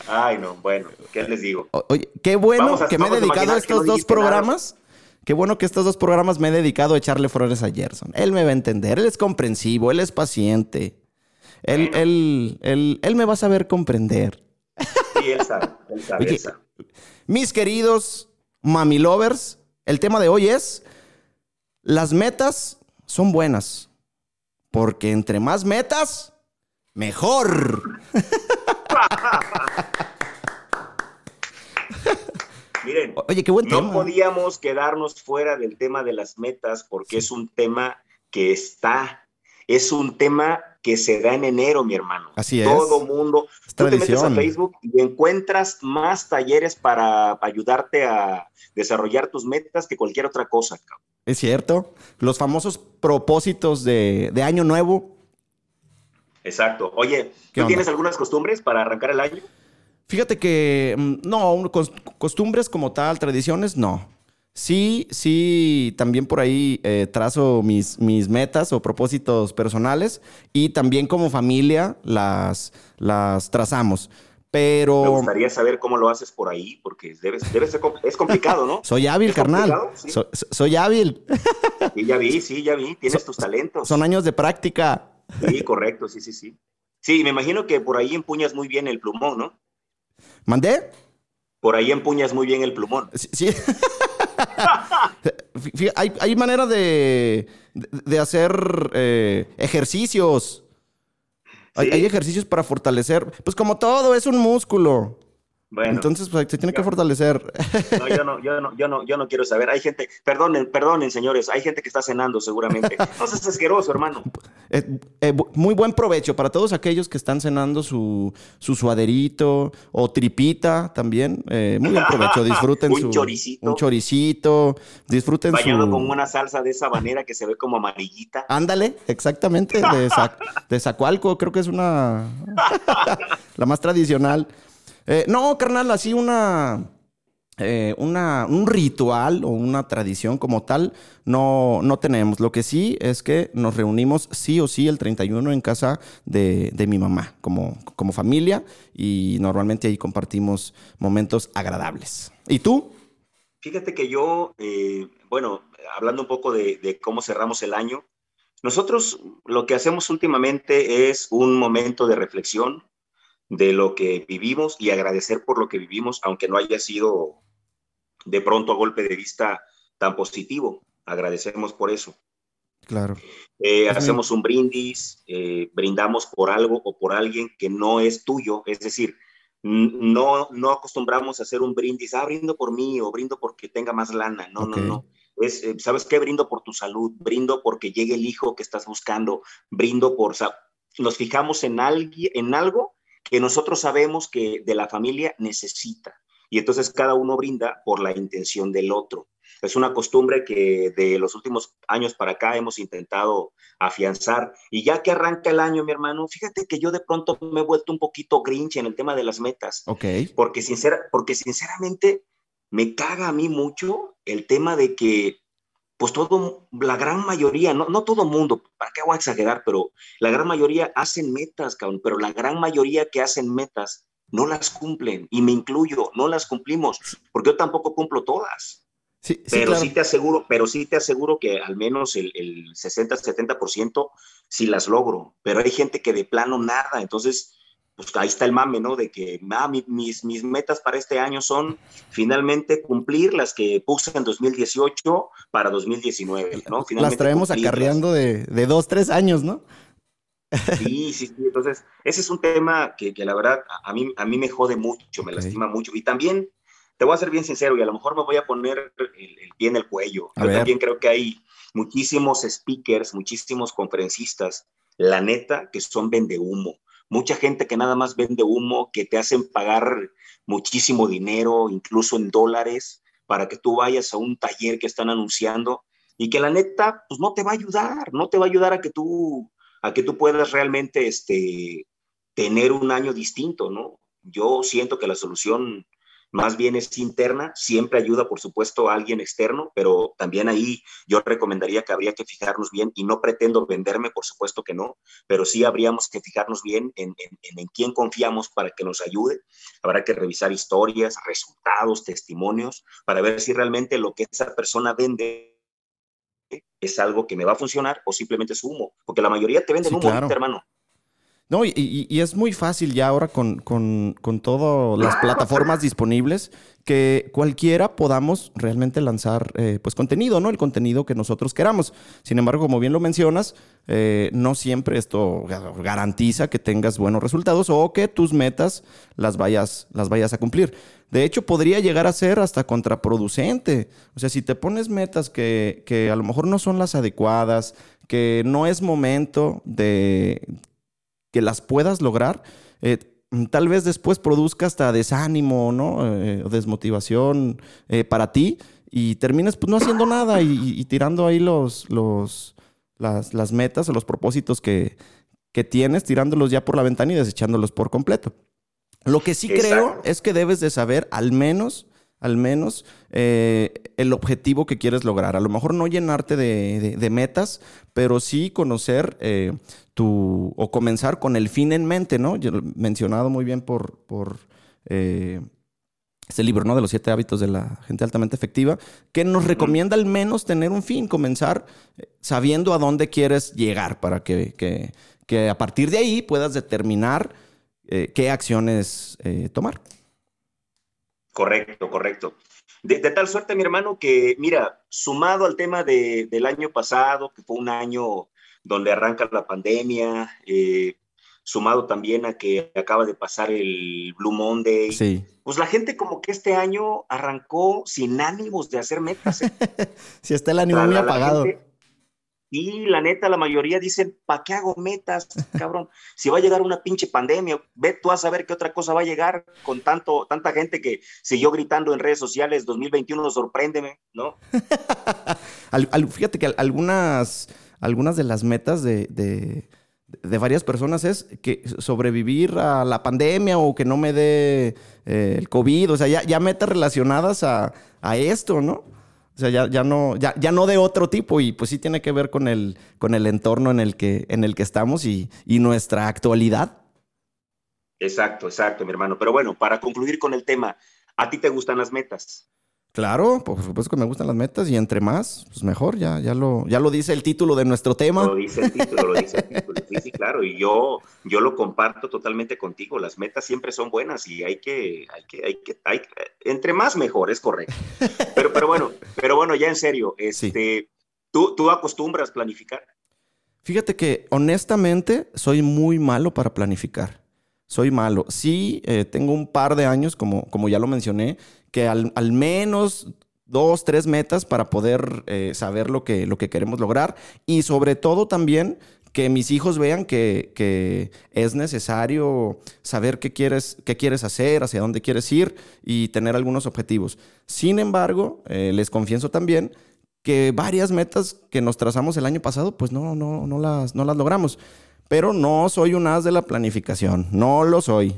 Ay, no, bueno, ¿qué les digo? Oye, qué bueno a- que me he dedicado a estos no dos nada. programas. Qué bueno que estos dos programas me he dedicado a echarle flores a Gerson. Él me va a entender, él es comprensivo, él es paciente. Él, él, él, él me va a saber comprender. Sí, él sabe, él sabe, Oye, él sabe. Mis queridos mami lovers, el tema de hoy es, las metas son buenas, porque entre más metas, mejor. Miren, Oye, qué buen no tema. podíamos quedarnos fuera del tema de las metas porque es un tema que está, es un tema que se da en enero, mi hermano. Así es. Todo mundo. Es Tú te metes a. Facebook y encuentras más talleres para ayudarte a desarrollar tus metas que cualquier otra cosa. cabrón. Es cierto. Los famosos propósitos de, de año nuevo. Exacto. Oye, ¿Qué ¿tú onda? tienes algunas costumbres para arrancar el año? Fíjate que mm, no, costumbres como tal, tradiciones, no. Sí, sí, también por ahí eh, trazo mis, mis metas o propósitos personales y también como familia las, las trazamos. Me Pero gustaría saber cómo lo haces por ahí, porque debe, debe ser es complicado, ¿no? soy hábil, ¿Es carnal. Sí. So- soy hábil. Sí, ya vi, sí, ya vi. Tienes So- tus talentos. Son años de práctica. Sí, correcto, sí, sí, sí. Sí, me imagino que por ahí empuñas muy bien el plumón, ¿no? ¿Mandé? Por ahí empuñas muy bien el plumón. Sí. hay, hay manera de, de- hacer eh, ejercicios. Hay ejercicios para fortalecer. Pues como todo, es un músculo. Bueno, Entonces, pues, se tiene que fortalecer. no, yo no, yo no, yo no, yo no quiero saber. Hay gente, perdonen, perdonen, señores, hay gente que está cenando seguramente. No seas asqueroso, hermano. Eh, eh, muy buen provecho para todos aquellos que están cenando su, su suaderito o tripita también. Eh, muy buen provecho. Disfruten Un su choricito. un choricito. Disfruten Bañado su con una salsa de esa manera que se ve como amarillita. Ándale, exactamente, de, Zac- de Zacualco, creo que es una. la más tradicional. Eh, no, carnal, así una. eh, una, un ritual o una tradición como tal no, no tenemos. Lo que sí es que nos reunimos sí o sí el 31 en casa de, de mi mamá como, como familia y normalmente ahí compartimos momentos agradables. ¿Y tú? Fíjate que yo, eh, bueno, hablando un poco de, de cómo cerramos el año, nosotros lo que hacemos últimamente es un momento de reflexión de lo que vivimos y agradecer por lo que vivimos, aunque no haya sido de pronto a golpe de vista tan positivo. Agradecemos por eso. Claro. Eh, Ujú. hacemos un brindis, eh, brindamos por algo o por alguien que no es tuyo, es decir, no, no acostumbramos a hacer un brindis, ah, brindo por mí o brindo porque tenga más lana, no, no, no. Es, eh, ¿Sabes qué? Brindo por tu salud, brindo porque llegue el hijo que estás buscando, brindo por... Nos fijamos en, alguien, en algo que nosotros sabemos que de la familia necesita. Y entonces cada uno brinda por la intención del otro. Es una costumbre que de los últimos años para acá hemos intentado afianzar. Y ya que arranca el año, mi hermano, fíjate que yo de pronto me he vuelto un poquito grinch en el tema de las metas, Ok. porque, sincera, porque sinceramente me caga a mí mucho el tema de que, pues todo, la gran mayoría, no, no todo mundo, ¿para qué voy a exagerar? Pero la gran mayoría hacen metas, cabrón, pero la gran mayoría que hacen metas no las cumplen, y me incluyo, no las cumplimos, porque yo tampoco cumplo todas. Sí, sí, Pero claro. sí te aseguro, pero sí te aseguro que al menos el, el 60-70% sí las logro. Pero hay gente que de plano nada. Entonces, pues ahí está el mame, ¿no? De que ah, mi- mis, mis metas para este año son finalmente cumplir las que puse en 2018 para 2019, ¿no? Las Finalmente traemos cumplirlas. acarreando de, de dos, tres años, ¿no? Sí, sí, sí. Entonces, ese es un tema que, que la verdad a, mí, a mí me jode mucho, me lastima mucho. Y también, te voy a ser bien sincero, y a lo mejor me voy a poner el, el pie en el cuello. A Yo ver. también creo que hay muchísimos speakers, muchísimos conferencistas, la neta, que son vende humo. Mucha gente que nada más vende humo, que te hacen pagar muchísimo dinero, incluso en dólares, para que tú vayas a un taller que están anunciando y que la neta, pues no te va a ayudar, no te va a ayudar a que tú a que tú puedas realmente este, tener un año distinto, ¿no? Yo siento que la solución más bien es interna, siempre ayuda, por supuesto, a alguien externo, pero también ahí yo recomendaría que habría que fijarnos bien, y no pretendo venderme, por supuesto que no, pero sí habríamos que fijarnos bien en, en, en, quién confiamos para que nos ayude. Habrá que revisar historias, resultados, testimonios, para ver si realmente lo que esa persona vende es algo que me va a funcionar o simplemente es humo, porque la mayoría te venden Sí, humo, claro. hermano. No, y, y- es muy fácil ya ahora con, con, con todas las plataformas disponibles que cualquiera podamos realmente lanzar eh, pues contenido, ¿no? El contenido que nosotros queramos. Sin embargo, como bien lo mencionas, eh, no siempre esto ga- garantiza que tengas buenos resultados o que tus metas las vayas, las vayas a cumplir. De hecho, podría llegar a ser hasta contraproducente. O sea, si te pones metas que, que a lo mejor no son las adecuadas, que no es momento de que las puedas lograr, eh, tal vez después produzca hasta desánimo, ¿no? Eh, o desmotivación eh, para ti y termines pues no haciendo nada y, y tirando ahí los, los, las, las metas o los propósitos que, que tienes, tirándolos ya por la ventana y desechándolos por completo. Lo que sí creo es que debes de saber al menos, al menos eh, el objetivo que quieres lograr. A lo mejor no llenarte de, de- de metas, pero sí conocer eh, tu o comenzar con el fin en mente, ¿no? Yo mencionado muy bien por, por eh, este libro, ¿no? De los siete hábitos de la gente altamente efectiva, que nos recomienda al menos tener un fin, comenzar eh, sabiendo a dónde quieres llegar para que, que- que a partir de ahí puedas determinar qué acciones tomar. Correcto, correcto. De, de tal suerte, mi hermano, que mira, sumado al tema de- del año pasado, que fue un año donde arranca la pandemia, eh, sumado también a que acaba de pasar el Blue Monday. Sí. Pues la gente como que este año arrancó sin ánimos de hacer metas. ¿eh? Si está el ánimo muy apagado. gente- Y la neta, la mayoría dicen, ¿para qué hago metas, cabrón? Si va a llegar una pinche pandemia, ve tú a saber qué otra cosa va a llegar con tanto, tanta gente que siguió gritando en redes sociales, 2021, sorpréndeme, ¿no? Al- al- fíjate que al- algunas, algunas de las metas de, de- de varias personas es que sobrevivir a la pandemia o que no me dé eh, el COVID. O sea, ya, ya metas relacionadas a, a esto, ¿no? O sea, ya, ya no, ya, ya no de otro tipo. Y pues sí tiene que ver con el, con el entorno en el que, en el que estamos y, y nuestra actualidad. Exacto, exacto, mi hermano. Pero bueno, para concluir con el tema, ¿a ti te gustan las metas? Claro, por supuesto que me gustan las metas y entre más, pues mejor. Ya, ya, lo, ya lo dice el título de nuestro tema. Lo dice el título, lo dice el título. Sí, sí, claro. Y yo, yo lo comparto totalmente contigo. Las metas siempre son buenas y hay que, hay que, hay que, hay, entre más mejor, es correcto. Pero, pero bueno, pero bueno, ya en serio, este, ¿tú, tú acostumbras planificar. Fíjate que honestamente soy muy malo para planificar. Soy malo. Sí, eh, tengo un par de años, como, como ya lo mencioné, que al, al menos dos, tres metas para poder eh, saber lo que, lo que queremos lograr. Y sobre todo también que mis hijos vean que, que es necesario saber qué quieres, qué quieres hacer, hacia dónde quieres ir y tener algunos objetivos. Sin embargo, eh, les confieso también que varias metas que nos trazamos el año pasado, pues no, no, no, las, no las logramos. Pero no soy un as de la planificación, no lo soy.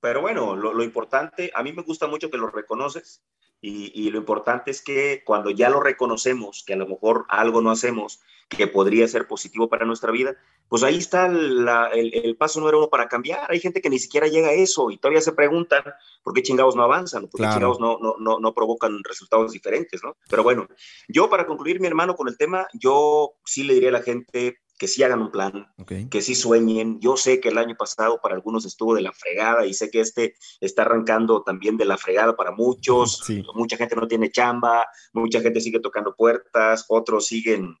Pero bueno, lo, lo importante, a mí me gusta mucho que lo reconoces y, y lo importante es que cuando ya lo reconocemos, que a lo mejor algo no hacemos, que podría ser positivo para nuestra vida, pues ahí está la- el, el paso número uno para cambiar. Hay gente que ni siquiera llega a eso y todavía se preguntan por qué chingados no avanzan, por qué Claro. chingados no, no, no, no provocan resultados diferentes, ¿no? Pero bueno, yo para concluir, mi hermano, con el tema, yo sí le diría a la gente que sí hagan un plan, Ok. que sí sueñen. Yo sé que el año pasado para algunos estuvo de la fregada y sé que este está arrancando también de la fregada para muchos. Sí. Mucha gente no tiene chamba, mucha gente sigue tocando puertas, otros siguen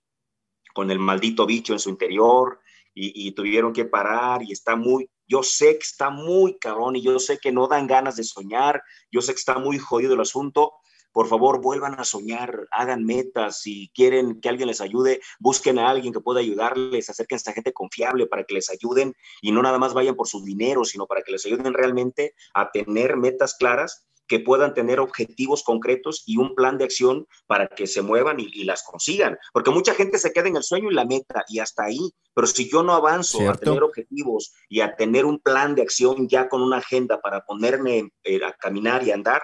con el maldito bicho en su interior y, y tuvieron que parar y está muy, yo sé que está muy cabrón y yo sé que no dan ganas de soñar, yo sé que está muy jodido el asunto. Por favor, vuelvan a soñar, hagan metas. Si quieren que alguien les ayude, busquen a alguien que pueda ayudarles, acérquense a gente confiable para que les ayuden y no nada más vayan por su dinero, sino para que les ayuden realmente a tener metas claras que puedan tener objetivos concretos y un plan de acción para que se muevan y, y las consigan. Porque mucha gente se queda en el sueño y la meta y hasta ahí. Pero si yo no avanzo a tener objetivos y a tener un plan de acción ya con una agenda para ponerme eh, a caminar y andar,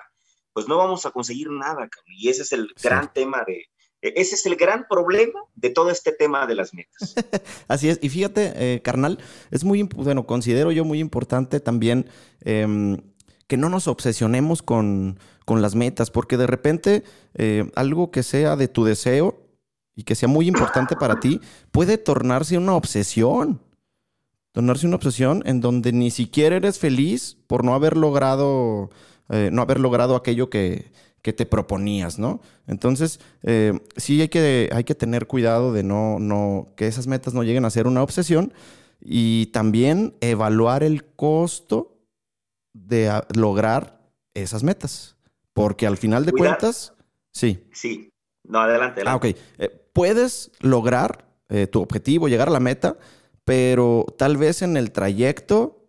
pues no vamos a conseguir nada. Y ese es el Sí. gran tema de, e, ese es el gran problema de todo este tema de las metas. Así es. Y fíjate, eh, carnal, es muy, bueno, considero yo muy importante también em, que no nos obsesionemos con, con las metas, porque de repente eh, algo que sea de tu deseo y que sea muy importante para ti puede tornarse una obsesión. Tornarse una obsesión en donde ni siquiera eres feliz por no haber logrado, eh, no haber logrado aquello que, que te proponías, ¿no? Entonces, eh, sí hay que, hay que tener cuidado de no, no, que esas metas no lleguen a ser una obsesión y también evaluar el costo de a- lograr esas metas. Porque al final de cuentas, sí. Sí, no, adelante, Ah, adelante. ok. Eh, puedes lograr eh, tu objetivo, llegar a la meta, pero tal vez en el trayecto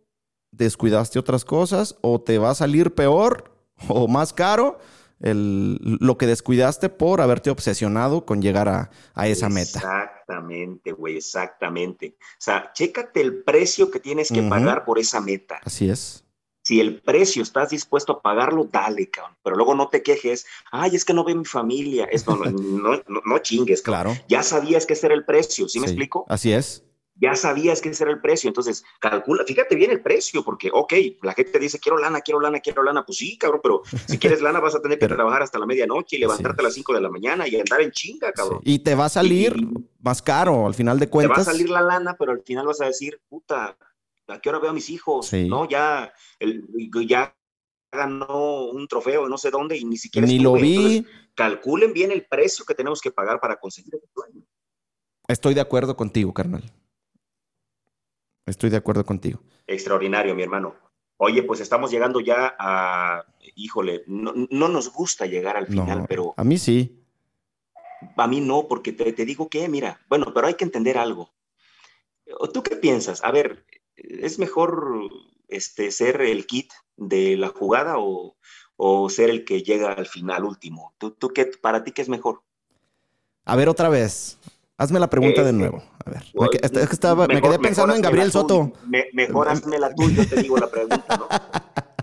descuidaste otras cosas o te va a salir peor o más caro el- lo que descuidaste por haberte obsesionado con llegar a, a esa meta. Exactamente, güey, exactamente. O sea, chécate el precio que tienes que pagar por esa meta. Así es. Si el precio estás dispuesto a pagarlo, dale, cabrón. Pero luego no te quejes. Ay, es que no ve mi familia. Esto no, no, no, no chingues, cabrón. Claro. Ya sabías que ese era el precio, ¿sí, me explico? Así es. Ya sabías que ese era el precio. Entonces, calcula, fíjate bien el precio, porque, ok, la gente dice, quiero lana, quiero lana, quiero lana. Pues sí, cabrón, pero si quieres lana vas a tener que trabajar hasta la medianoche y levantarte a las 5 de la mañana y andar en chinga, cabrón. Sí. Y te va a salir Y- más caro al final de te va a cuentas. salir la lana, pero al final vas a decir, puta, ¿a qué hora veo a mis hijos? Sí. No, ya, el- ya ganó un trofeo no sé dónde y ni siquiera Ni lo vi. Entonces, calculen bien el precio que tenemos que pagar para conseguir ese sueño. Estoy de acuerdo contigo, carnal. Estoy de acuerdo contigo. Extraordinario, mi hermano. Oye, pues estamos llegando ya a, híjole, no, no nos gusta llegar al final, No, pero a mí sí. a mí no, porque te, te digo que, mira, bueno, pero hay que entender algo. ¿Tú qué piensas? A ver, ¿es mejor este, ser el kit de la jugada o, o ser el que llega al final último? ¿Tú, tú qué, para ti qué es mejor? A ver, otra vez. Hazme la pregunta de Este, nuevo. A ver. Me, que- es que estaba- me quedé pensando en Gabriel Soto. me- mejor hazme la tuya, te digo la pregunta, ¿no?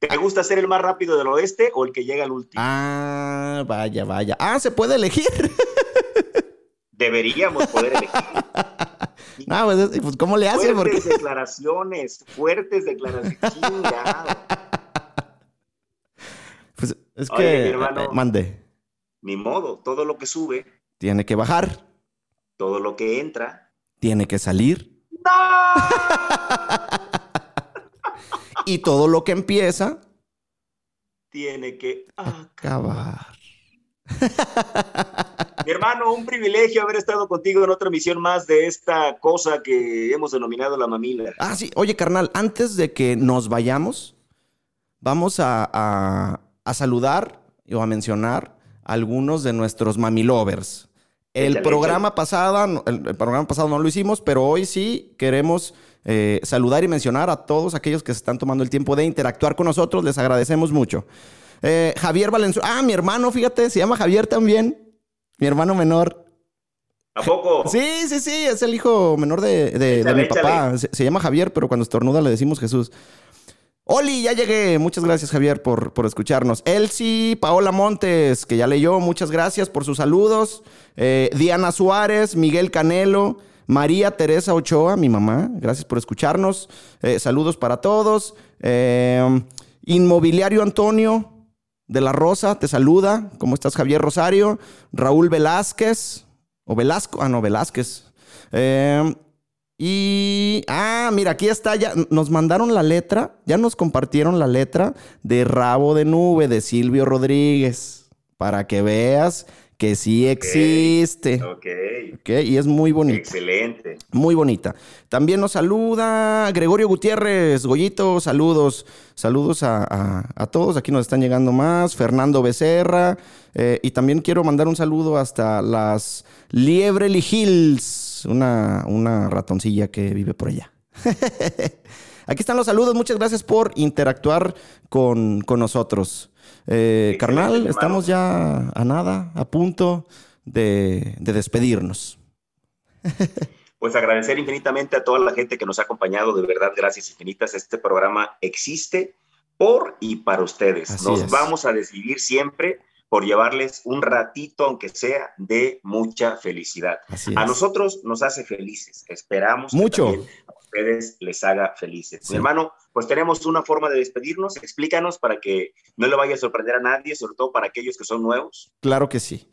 ¿Te gusta ser el más rápido del oeste o el que llega al último? Ah, vaya, vaya. Ah, se puede elegir. Deberíamos poder elegir. Ah, pues, es- pues, ¿cómo le hace? Fuertes declaraciones, fuertes declaraciones. Chingado. Pues, es Oye, que... mi hermano. eh, mande. Ni modo, todo lo que sube, Tiene que bajar. todo lo que entra. Tiene que salir. ¡No! Y todo lo que empieza... Tiene que Acabar. Mi hermano, un privilegio haber estado contigo en otra misión más de esta cosa que hemos denominado la mamila. Ah, sí. Oye, carnal, antes de que nos vayamos, vamos a, a- a saludar o a mencionar a algunos de nuestros mamilovers. El programa pasado, no- el, el programa pasado no lo hicimos, pero hoy sí queremos eh, saludar y mencionar a todos aquellos que se están tomando el tiempo de interactuar con nosotros. Les agradecemos mucho. Eh, Javier Valenzuela. Ah, mi hermano, fíjate, se llama Javier también. Mi hermano menor. ¿A poco? Sí, sí, sí, es el hijo menor de, de- mi papá. Se, se llama Javier, pero cuando estornuda le decimos Jesús. Oli, ya llegué. Muchas gracias, Javier, por, por escucharnos. Elsie, Paola Montes, que ya leyó. Muchas gracias por sus saludos. Eh, Diana Suárez, Miguel Canelo, María Teresa Ochoa, mi mamá. Gracias por escucharnos. Eh, saludos para todos. Eh, Inmobiliario Antonio de la Rosa, te saluda. ¿Cómo estás, Javier Rosario? Raúl Velázquez. O Velasco. Ah, no, Velázquez. Eh, y. Ah, mira, aquí está. Ya nos mandaron la letra. Ya nos compartieron la letra de Rabo de Nube de Silvio Rodríguez. Para que veas que sí existe. Ok, Ok, y es muy bonita. excelente. Muy bonita. También nos saluda Gregorio Gutiérrez. Goyito, saludos. Saludos a, a- a todos. Aquí nos están llegando más. Fernando Becerra. eh, y también quiero mandar un saludo hasta las Liebrely Hills. Una, una ratoncilla que vive por allá. Aquí están los saludos. Muchas gracias por interactuar con, con nosotros. Eh, carnal, estamos ya a nada, a punto de, de despedirnos. Pues agradecer infinitamente a toda la gente que nos ha acompañado, de verdad, gracias infinitas. Este programa existe por y para ustedes. Así nos es. vamos a decidir siempre por llevarles un ratito, aunque sea, de mucha felicidad. A nosotros nos hace felices. Esperamos Mucho. que a ustedes les haga felices. Sí. Mi hermano, pues tenemos una forma de despedirnos. Explícanos para que no le vaya a sorprender a nadie, sobre todo para aquellos que son nuevos. Claro que sí.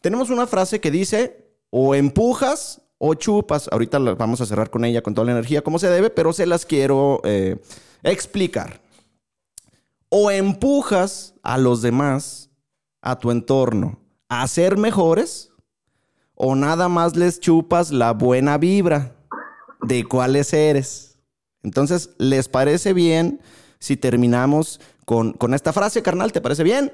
Tenemos una frase que dice, o empujas o chupas. Ahorita la- vamos a cerrar con ella con toda la energía como se debe, pero se las quiero eh, explicar. O empujas a los demás, a tu entorno, a ser mejores, o nada más les chupas la buena vibra de cuáles eres. Entonces, ¿les parece bien si terminamos con, con esta frase, carnal? ¿Te parece bien?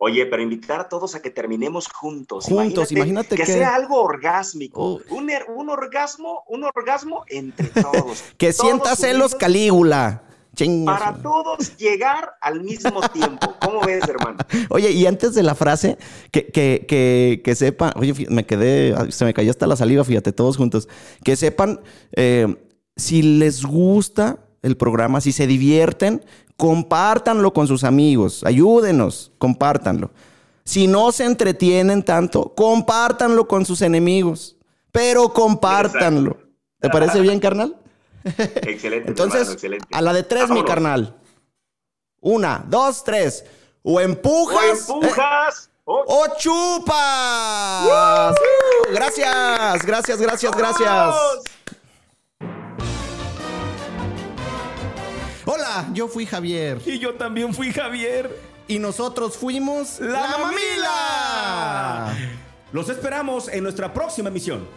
Oye, pero invitar a todos a que terminemos juntos. Juntos, imagínate que, que- sea algo orgásmico. Oh. Un, un orgasmo, un orgasmo entre todos. Que Todos sienta celos Calígula. Chingas. Para todos llegar al mismo tiempo. ¿Cómo ves, hermano? Oye, y antes de la frase, que, que, que, que sepan, oye, me quedé, se me cayó hasta la saliva, fíjate, todos juntos. Que sepan, eh, si les gusta el programa, si se divierten, compártanlo con sus amigos, ayúdenos, compártanlo. Si no se entretienen tanto, compártanlo con sus enemigos, pero compártanlo. ¿Te parece bien, carnal? Excelente. Entonces, hermano, excelente. a la de tres, mi carnal. Una, dos, tres. O empujas. O empujas. o- ¡O chupas! Gracias, gracias, gracias, gracias. Hola, yo fui Javier. Y yo también fui Javier. Y nosotros fuimos La La Mamila. Mamila. Los esperamos en nuestra próxima misión.